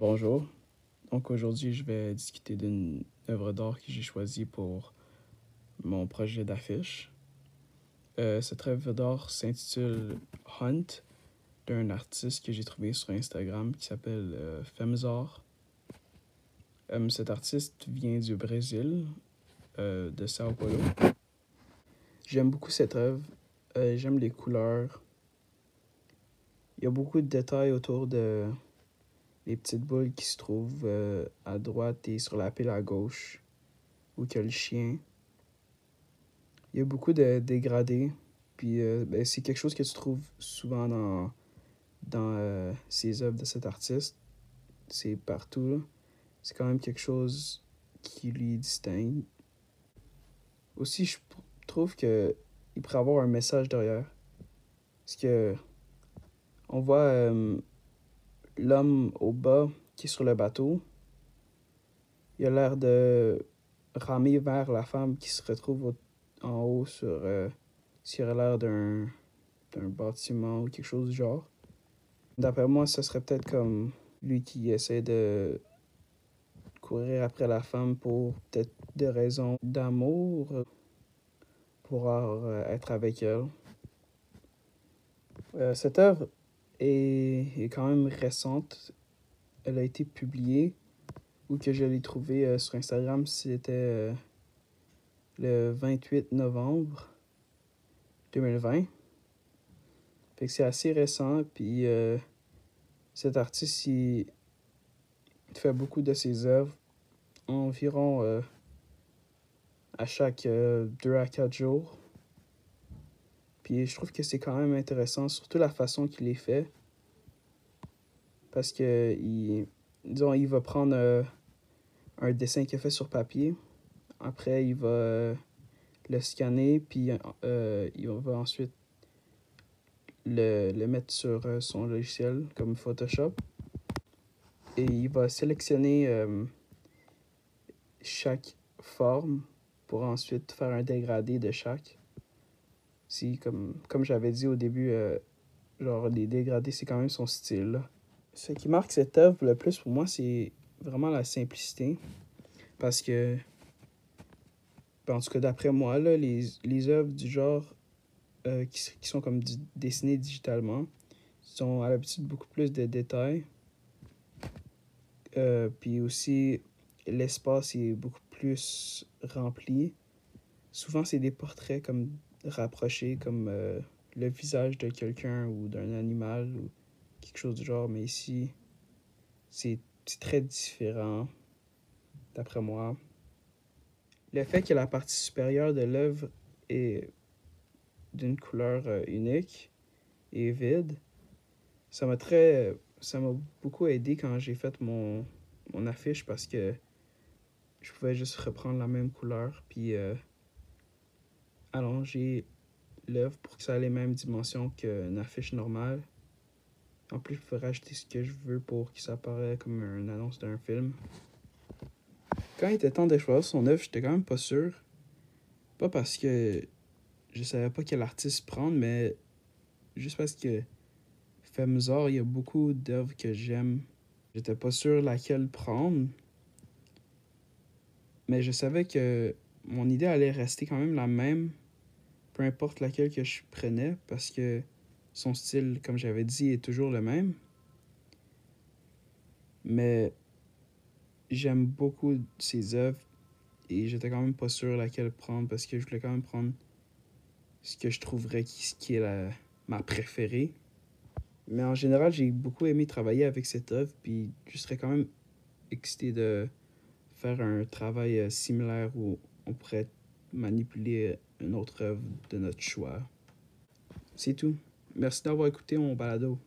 Bonjour. Donc aujourd'hui, je vais discuter d'une œuvre d'art que j'ai choisie pour mon projet d'affiche. Euh, cette œuvre d'art s'intitule Hunt d'un artiste que j'ai trouvé sur Instagram qui s'appelle euh, Femzar. Euh, cet artiste vient du Brésil, de Sao Paulo. J'aime beaucoup cette œuvre. J'aime les couleurs. Il y a beaucoup de détails autour de les petites boules qui se trouvent euh, à droite et sur la pile à gauche, où il y a le chien. Il y a beaucoup de dégradés. Puis euh, ben, c'est quelque chose que tu trouves souvent dans, dans euh, ces œuvres de cet artiste. C'est partout. C'est quand même quelque chose qui lui distingue. Aussi, je trouve que il pourrait avoir un message derrière. Parce que on voit l'homme au bas qui est sur le bateau. Il a l'air de ramer vers la femme qui se retrouve en haut sur euh, aurait l'air d'un d'un bâtiment ou quelque chose du genre. D'après moi, ce serait peut-être comme lui qui essaie de courir après la femme pour peut-être des raisons d'amour, pour euh, être avec elle. Euh, cette œuvre est, est quand même récente. Elle a été publiée ou que je l'ai trouvée euh, sur Instagram, c'était euh, le 28 novembre 2020. Fait que c'est assez récent, puis euh, cet artiste, fait beaucoup de ses œuvres, environ à chaque 2 à 4 jours. Puis je trouve que c'est quand même intéressant, surtout la façon qu'il les fait. Parce que, il, disons, il va prendre euh, un dessin qu'il a fait sur papier. Après, il va euh, le scanner, puis euh, il va ensuite le, le mettre sur son logiciel comme Photoshop. Et il va sélectionner chaque forme pour ensuite faire un dégradé de chaque. Si, comme, comme j'avais dit au début, euh, genre les dégradés, c'est quand même son style. Ce qui marque cette œuvre le plus pour moi, c'est vraiment la simplicité. Parce que, ben, en tout cas, d'après moi, là, les, les œuvres du genre euh, qui, qui sont comme dessinées digitalement sont à l'habitude beaucoup plus de détails. Euh, puis aussi, l'espace est beaucoup plus rempli. Souvent, c'est des portraits comme rapprochés, comme euh, le visage de quelqu'un ou d'un animal ou quelque chose du genre. Mais ici, c'est c'est très différent, d'après moi. Le fait que la partie supérieure de l'œuvre est d'une couleur euh, unique et vide, ça m'a très ça m'a beaucoup aidé quand j'ai fait mon, mon affiche parce que je pouvais juste reprendre la même couleur puis euh, allonger l'œuvre pour que ça ait les mêmes dimensions qu'une affiche normale. En plus, je peux rajouter ce que je veux pour que ça paraisse comme une annonce d'un film. Quand il était temps de choisir son œuvre, j'étais quand même pas sûr. Pas parce que je savais pas quel artiste prendre, mais juste parce que Femzor, il y a beaucoup d'œuvres que j'aime. J'étais pas sûr laquelle prendre. Mais je savais que mon idée allait rester quand même la même, peu importe laquelle que je prenais, parce que son style, comme j'avais dit, est toujours le même. Mais j'aime beaucoup ses œuvres et j'étais quand même pas sûr laquelle prendre parce que je voulais quand même prendre ce que je trouverais qui, est la, ma préférée. Mais en général, j'ai beaucoup aimé travailler avec cette œuvre, puis je serais quand même excité de faire un travail euh, similaire où on pourrait manipuler une autre œuvre de notre choix. C'est tout. Merci d'avoir écouté mon balado.